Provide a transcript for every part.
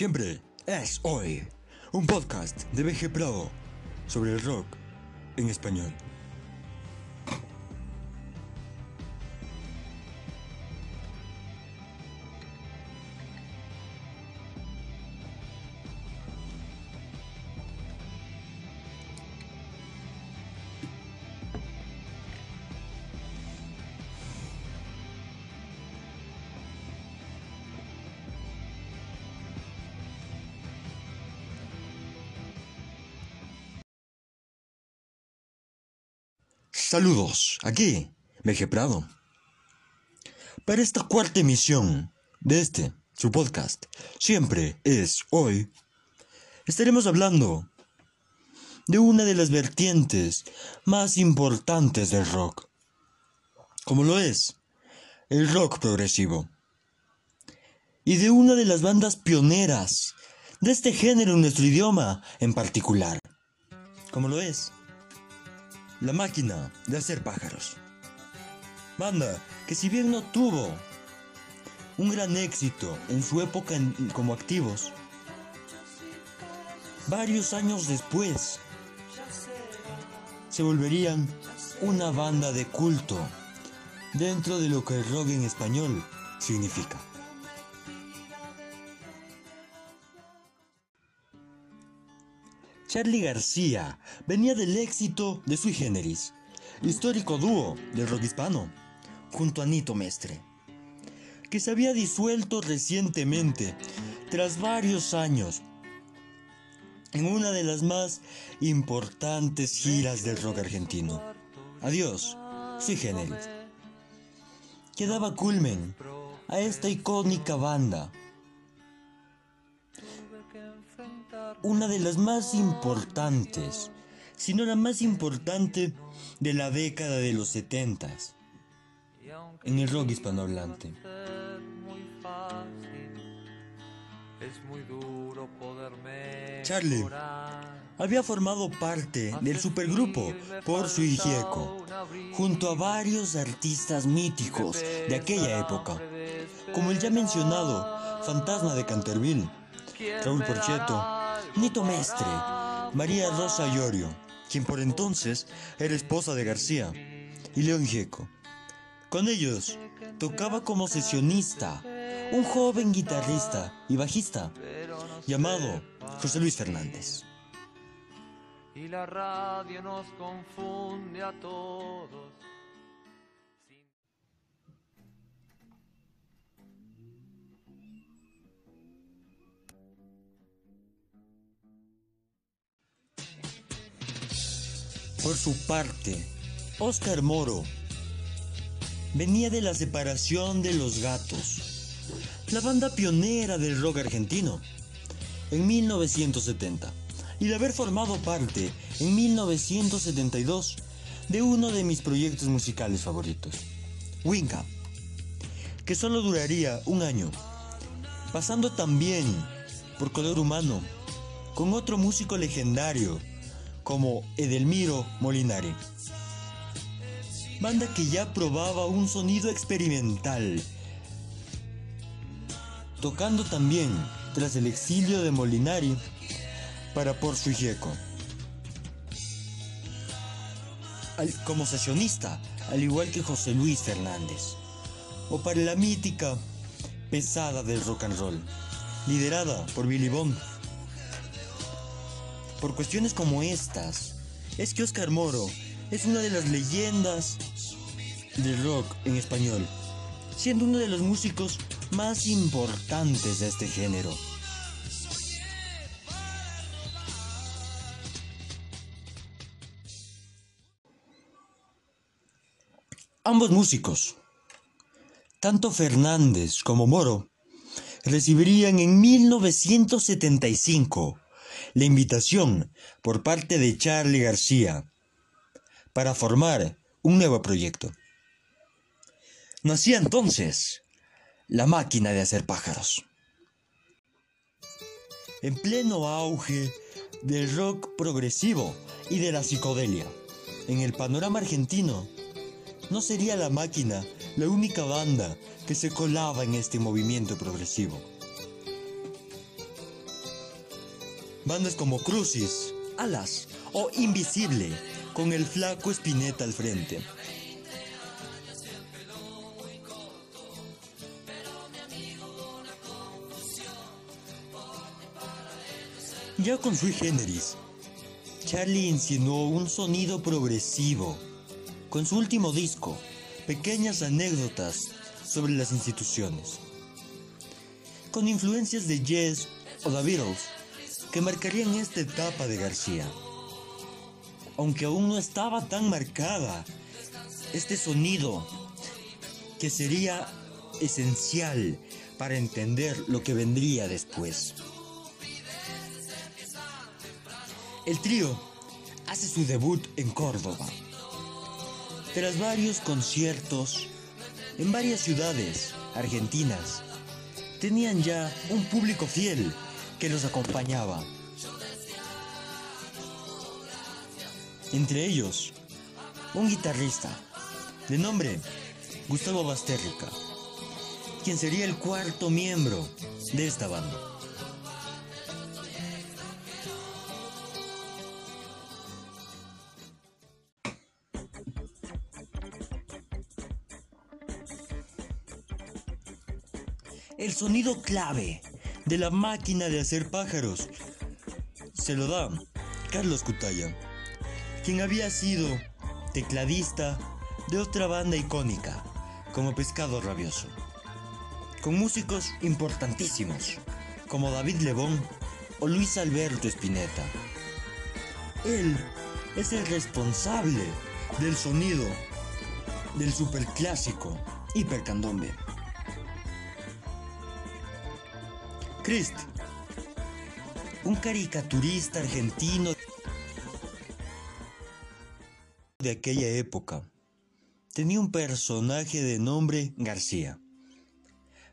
Siempre es hoy. Un podcast de BG Pro sobre el rock en español. Saludos, aquí, BG Prado. Para esta cuarta emisión de este, su podcast, siempre es hoy, estaremos hablando de una de las vertientes más importantes del rock, como lo es el rock progresivo, y de una de las bandas pioneras de este género en nuestro idioma en particular, como lo es la máquina de hacer pájaros. Banda que si bien no tuvo un gran éxito en su época como activos, varios años después se volverían una banda de culto dentro de lo que el rock en español significa. Charlie García venía del éxito de Sui Generis, histórico dúo del rock hispano, junto a Nito Mestre, que se había disuelto recientemente tras varios años en una de las más importantes giras del rock argentino. Adiós, Sui Generis, que daba culmen a esta icónica banda una de las más importantes, si no la más importante de la década de los setentas en el rock hispanohablante. Charlie había formado parte del supergrupo Por su Gieco, junto a varios artistas míticos de aquella época, como el ya mencionado Fantasma de Canterville, Raúl Porcheto, Nito Mestre, María Rosa Llorio, quien por entonces era esposa de García, y León Gieco. Con ellos tocaba como sesionista un joven guitarrista y bajista llamado José Luis Fernández. y la radio nos confunde a todos. Por su parte, Oscar Moro venía de la separación de Los Gatos, la banda pionera del rock argentino, en 1970, y de haber formado parte en 1972 de uno de mis proyectos musicales favoritos, Winca, que solo duraría un año, pasando también por Color Humano, con otro músico legendario como Edelmiro Molinari. Banda que ya probaba un sonido experimental, tocando también tras el exilio de Molinari para Por su Gieco. Al- Como sesionista, al igual que José Luis Fernández, o para la mítica pesada del rock and roll, liderada por Billy Bond. Por cuestiones como estas, es que Oscar Moro es una de las leyendas del rock en español, siendo uno de los músicos más importantes de este género. Ambos músicos, tanto Fernández como Moro, recibirían en 1975 la invitación por parte de Charlie García para formar un nuevo proyecto. Nacía entonces la máquina de hacer pájaros. En pleno auge del rock progresivo y de la psicodelia, en el panorama argentino, no sería la máquina la única banda que se colaba en este movimiento progresivo. Bandas como Crucis, Alas o Invisible, con el flaco Spinetta al frente. Ya con Sui Generis, Charlie insinuó un sonido progresivo. Con su último disco, pequeñas anécdotas sobre las instituciones. Con influencias de Yes o The Beatles, que marcarían esta etapa de García. Aunque aún no estaba tan marcada, este sonido que sería esencial para entender lo que vendría después. El trío hace su debut en Córdoba. Tras varios conciertos en varias ciudades argentinas, tenían ya un público fiel que los acompañaba. Entre ellos, un guitarrista de nombre Gustavo Basterrica, quien sería el cuarto miembro de esta banda. El sonido clave de la máquina de hacer pájaros se lo da Carlos Cutaya, quien había sido tecladista de otra banda icónica como Pescado Rabioso, con músicos importantísimos como David Lebón o Luis Alberto Spinetta. Él es el responsable del sonido del superclásico Hipercandombe. Un caricaturista argentino de aquella época, tenía un personaje de nombre García,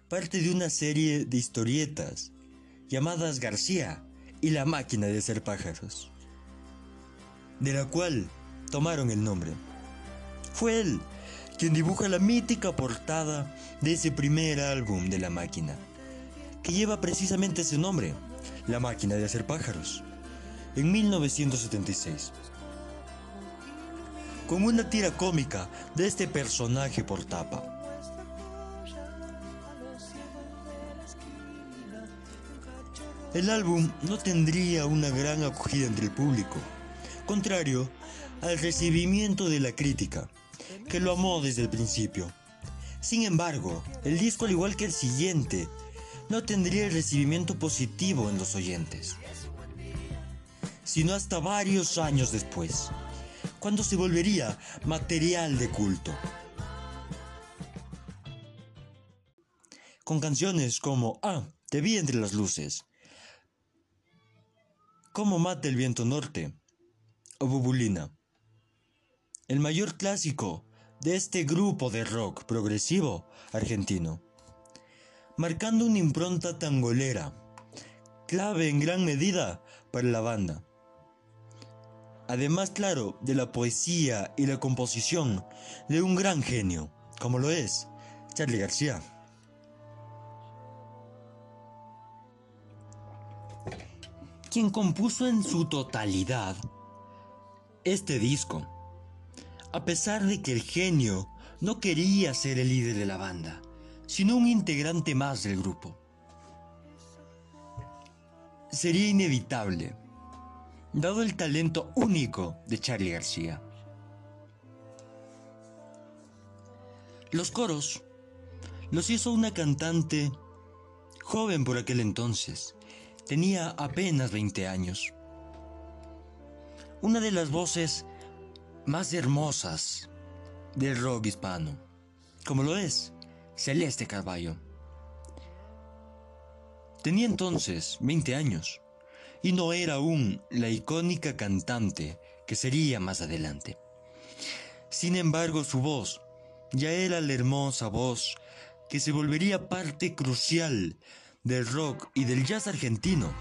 parte de una serie de historietas llamadas García y la máquina de hacer pájaros, de la cual tomaron el nombre. Fue él quien dibuja la mítica portada de ese primer álbum de la máquina que lleva precisamente ese nombre, La máquina de hacer pájaros, en 1976. Con una tira cómica de este personaje por tapa. El álbum no tendría una gran acogida entre el público, contrario al recibimiento de la crítica, que lo amó desde el principio. Sin embargo, el disco, al igual que el siguiente, no tendría el recibimiento positivo en los oyentes, sino hasta varios años después, cuando se volvería material de culto. Con canciones como Ah, te vi entre las luces, Cómo mata el viento norte o Bubulina. El mayor clásico de este grupo de rock progresivo argentino marcando una impronta tangolera, clave en gran medida para la banda. Además, claro, de la poesía y la composición de un gran genio, como lo es Charlie García. Quien compuso en su totalidad este disco, a pesar de que el genio no quería ser el líder de la banda sino un integrante más del grupo. Sería inevitable, dado el talento único de Charlie García. Los coros los hizo una cantante joven por aquel entonces, tenía apenas 20 años. Una de las voces más hermosas del rock hispano, como lo es Celeste Carballo. Tenía entonces 20 años y no era aún la icónica cantante que sería más adelante. Sin embargo, su voz ya era la hermosa voz que se volvería parte crucial del rock y del jazz argentino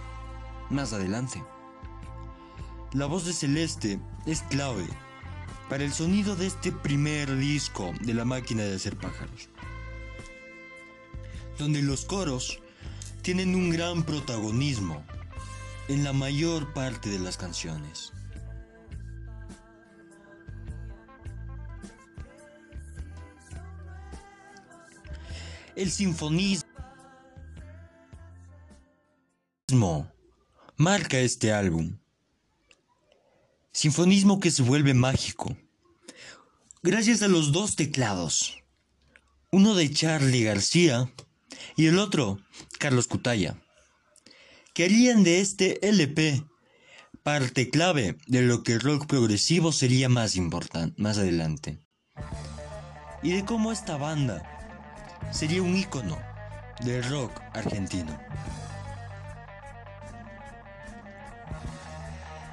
más adelante. La voz de Celeste es clave para el sonido de este primer disco de la máquina de hacer pájaros donde los coros tienen un gran protagonismo en la mayor parte de las canciones. El sinfonismo marca este álbum. Sinfonismo que se vuelve mágico. Gracias a los dos teclados. Uno de Charlie García y el otro Carlos Cutaya. Que harían de este LP parte clave de lo que el rock progresivo sería más importante más adelante. Y de cómo esta banda sería un ícono del rock argentino.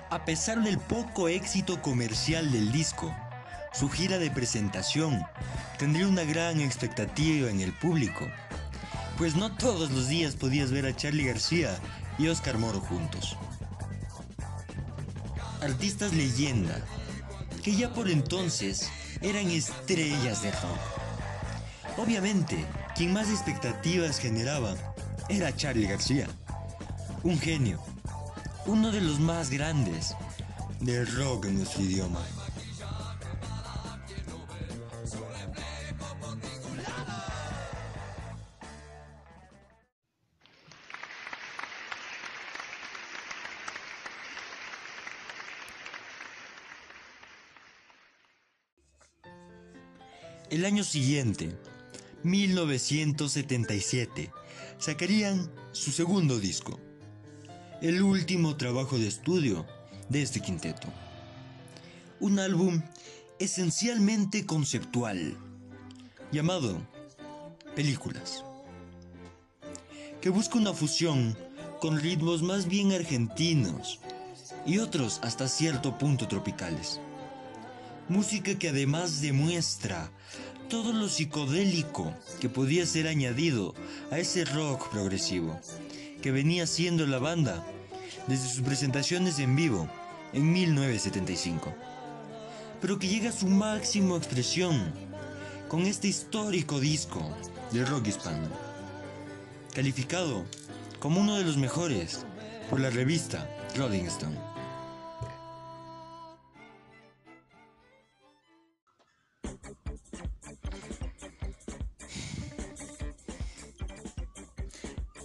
A pesar del poco éxito comercial del disco, su gira de presentación tendría una gran expectativa en el público, pues no todos los días podías ver a Charlie García y Oscar Moro juntos. Artistas leyenda, que ya por entonces eran estrellas de rock. Obviamente, quien más expectativas generaba era Charlie García, un genio, uno de los más grandes del rock en nuestro idioma. El año siguiente, 1977, sacarían su segundo disco, el último trabajo de estudio de este quinteto. Un álbum esencialmente conceptual, llamado Películas, que busca una fusión con ritmos más bien argentinos y otros hasta cierto punto tropicales. Música que además demuestra todo lo psicodélico que podía ser añadido a ese rock progresivo que venía siendo la banda desde sus presentaciones en vivo en 1975, pero que llega a su máxima expresión con este histórico disco de rock hispano, calificado como uno de los mejores por la revista Rolling Stone.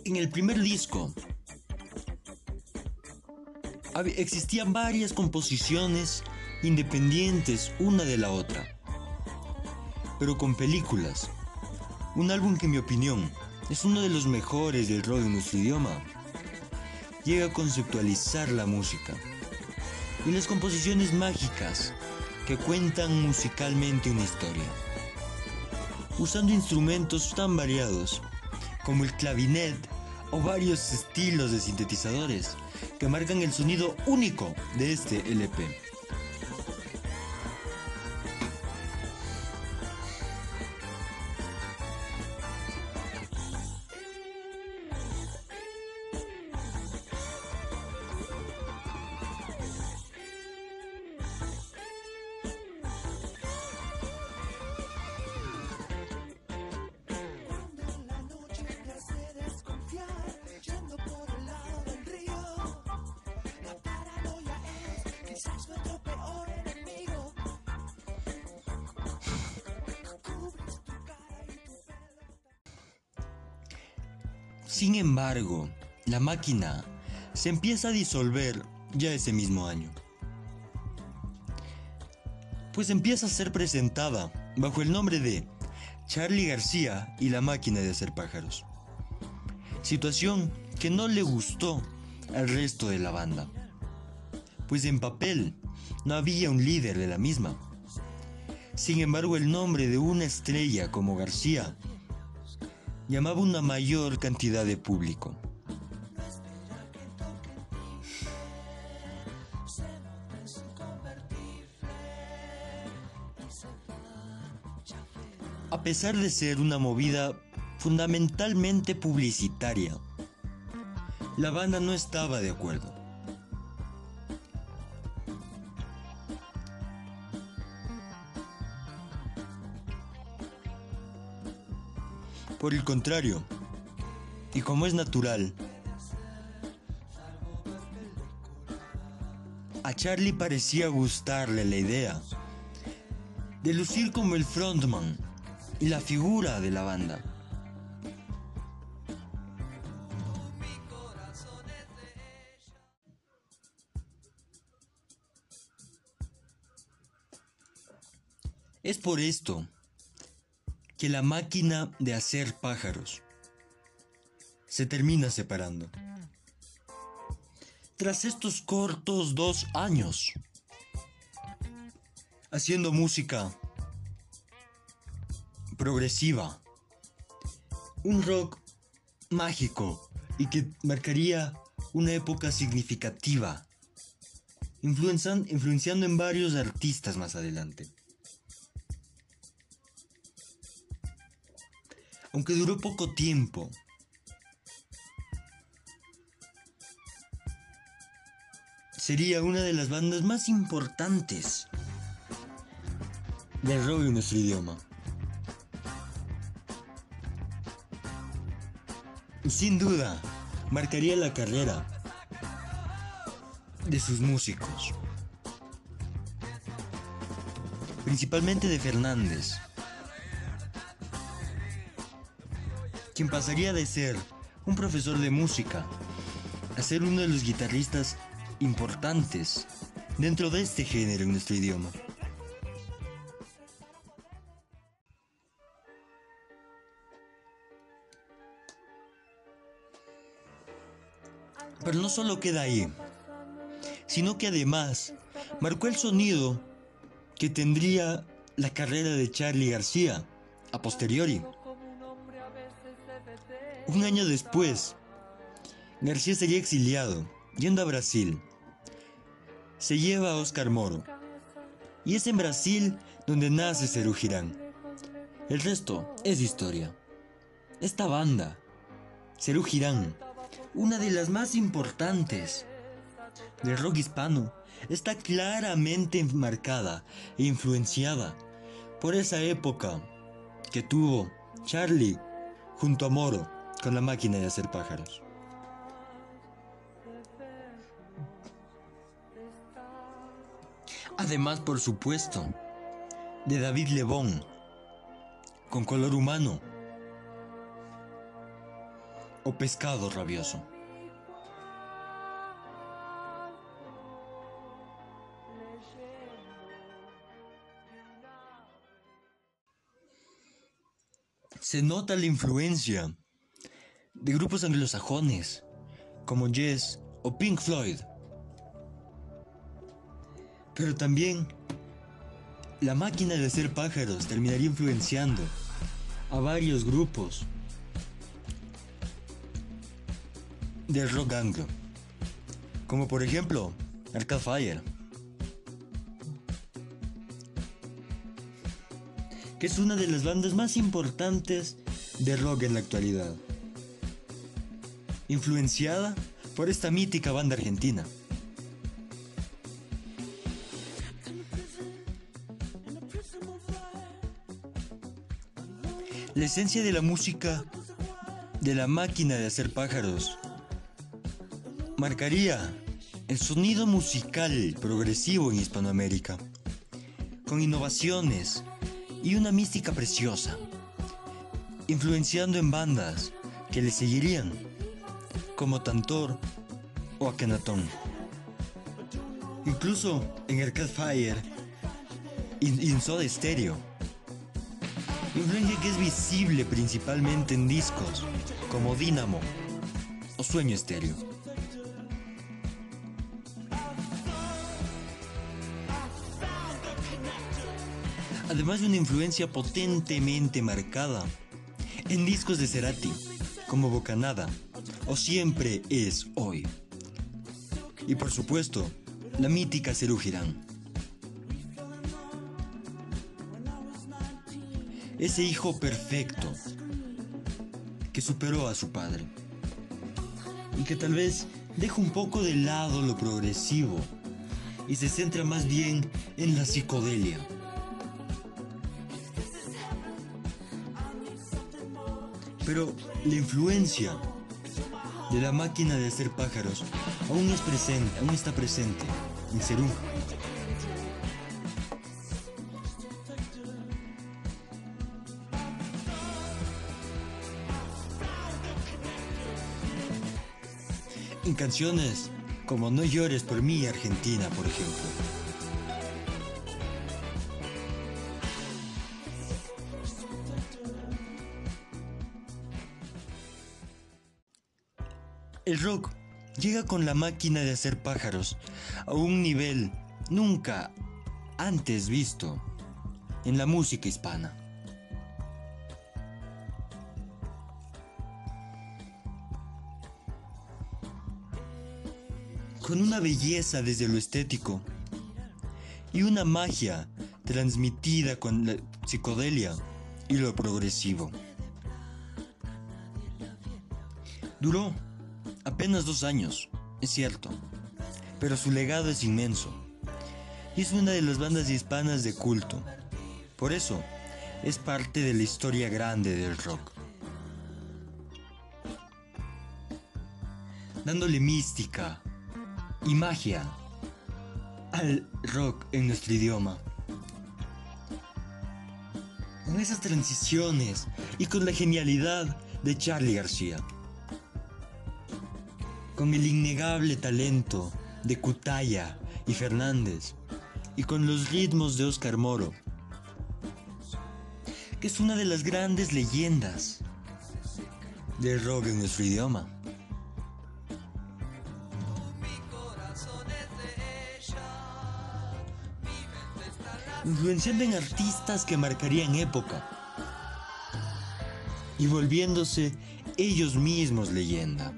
En el primer disco existían varias composiciones independientes una de la otra, pero con películas. Un álbum que en mi opinión es uno de los mejores del rock en nuestro idioma. Llega a conceptualizar la música y las composiciones mágicas que cuentan musicalmente una historia. Usando instrumentos tan variados como el clavinet o varios estilos de sintetizadores que marcan el sonido único de este LP. Sin embargo, la máquina se empieza a disolver ya ese mismo año. Pues empieza a ser presentada bajo el nombre de Charlie García y la máquina de hacer pájaros. Situación que no le gustó al resto de la banda. Pues en papel no había un líder de la misma. Sin embargo, el nombre de una estrella como García llamaba una mayor cantidad de público. A pesar de ser una movida fundamentalmente publicitaria, la banda no estaba de acuerdo. Por el contrario, y como es natural, A Charlie parecía gustarle la idea de lucir como el frontman y la figura de la banda. Es por esto que la máquina de hacer pájaros se termina separando. Tras estos cortos dos años, haciendo música progresiva, un rock mágico y que marcaría una época significativa, influenciando en varios artistas más adelante. Aunque duró poco tiempo, sería una de las bandas más importantes del rock en nuestro idioma. Sin duda, marcaría la carrera de sus músicos, principalmente de Fernández, quien pasaría de ser un profesor de música a ser uno de los guitarristas importantes dentro de este género en nuestro idioma. Pero no solo queda ahí, sino que además marcó el sonido que tendría la carrera de Charlie García a posteriori. Un año después, García sería exiliado, yendo a Brasil. Se lleva a Oscar Moro. Y es en Brasil donde nace Cerú Girán. El resto es historia. Esta banda, Cerú Girán, una de las más importantes del rock hispano, está claramente marcada e influenciada por esa época que tuvo Charlie junto a Moro con la máquina de hacer pájaros. Además, por supuesto, de David Lebón, con color humano, o pescado rabioso. Se nota la influencia de grupos anglosajones como Yes o Pink Floyd. Pero también la máquina de hacer pájaros terminaría influenciando a varios grupos del rock anglo, como por ejemplo Arcade Fire, que es una de las bandas más importantes de rock en la actualidad, influenciada por esta mítica banda argentina. La esencia de la música de la máquina de hacer pájaros marcaría el sonido musical progresivo en Hispanoamérica, con innovaciones y una mística preciosa, influenciando en bandas que le seguirían, como Tantor o Akenatón. Incluso en Arcade Fire y en Soda Stereo. Influencia que es visible principalmente en discos como Dynamo o Sueño Estéreo. Además de una influencia potentemente marcada en discos de Cerati, como Bocanada o Siempre es hoy. Y por supuesto, la mítica Cerú. Ese hijo perfecto que superó a su padre y que tal vez deja un poco de lado lo progresivo y se centra más bien en la psicodelia. Pero la influencia de la máquina de hacer pájaros aún es presente, aún está presente en Cerú. En canciones como No llores por mí, Argentina, por ejemplo. El rock llega con la máquina de hacer pájaros a un nivel nunca antes visto en la música hispana. Con una belleza desde lo estético y una magia transmitida con la psicodelia y lo progresivo. Duró apenas dos años, es cierto, pero su legado es inmenso. Y es una de las bandas hispanas de culto. Por eso, es parte de la historia grande del rock. Dándole mística y magia al rock en nuestro idioma. Con esas transiciones y con la genialidad de Charlie García con el innegable talento de Cutaya y Fernández, y con los ritmos de Oscar Moro, que es una de las grandes leyendas del rock en nuestro idioma. Influenciando en artistas que marcarían época y volviéndose ellos mismos leyenda.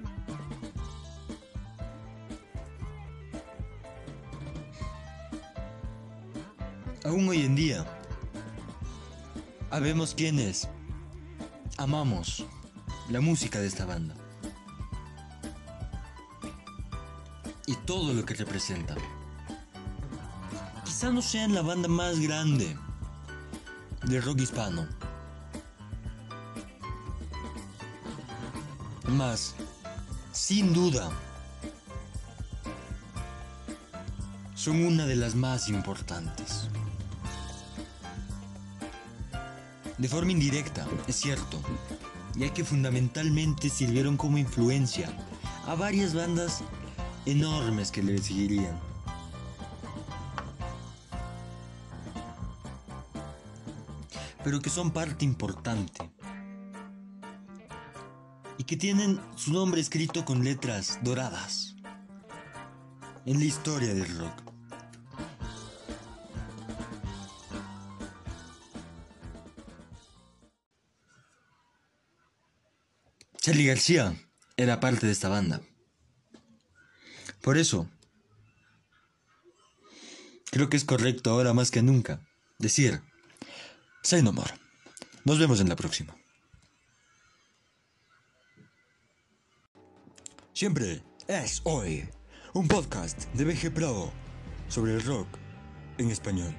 Aún hoy en día, habemos quienes amamos la música de esta banda y todo lo que representa. Quizá no sean la banda más grande del rock hispano, más, sin duda, son una de las más importantes. De forma indirecta, es cierto, ya que fundamentalmente sirvieron como influencia a varias bandas enormes que le seguirían. Pero que son parte importante. Y que tienen su nombre escrito con letras doradas en la historia del rock. Charlie García era parte de esta banda. Por eso, creo que es correcto ahora más que nunca decir, say no more. Nos vemos en la próxima. Siempre es hoy un podcast de BG Pro sobre el rock en español.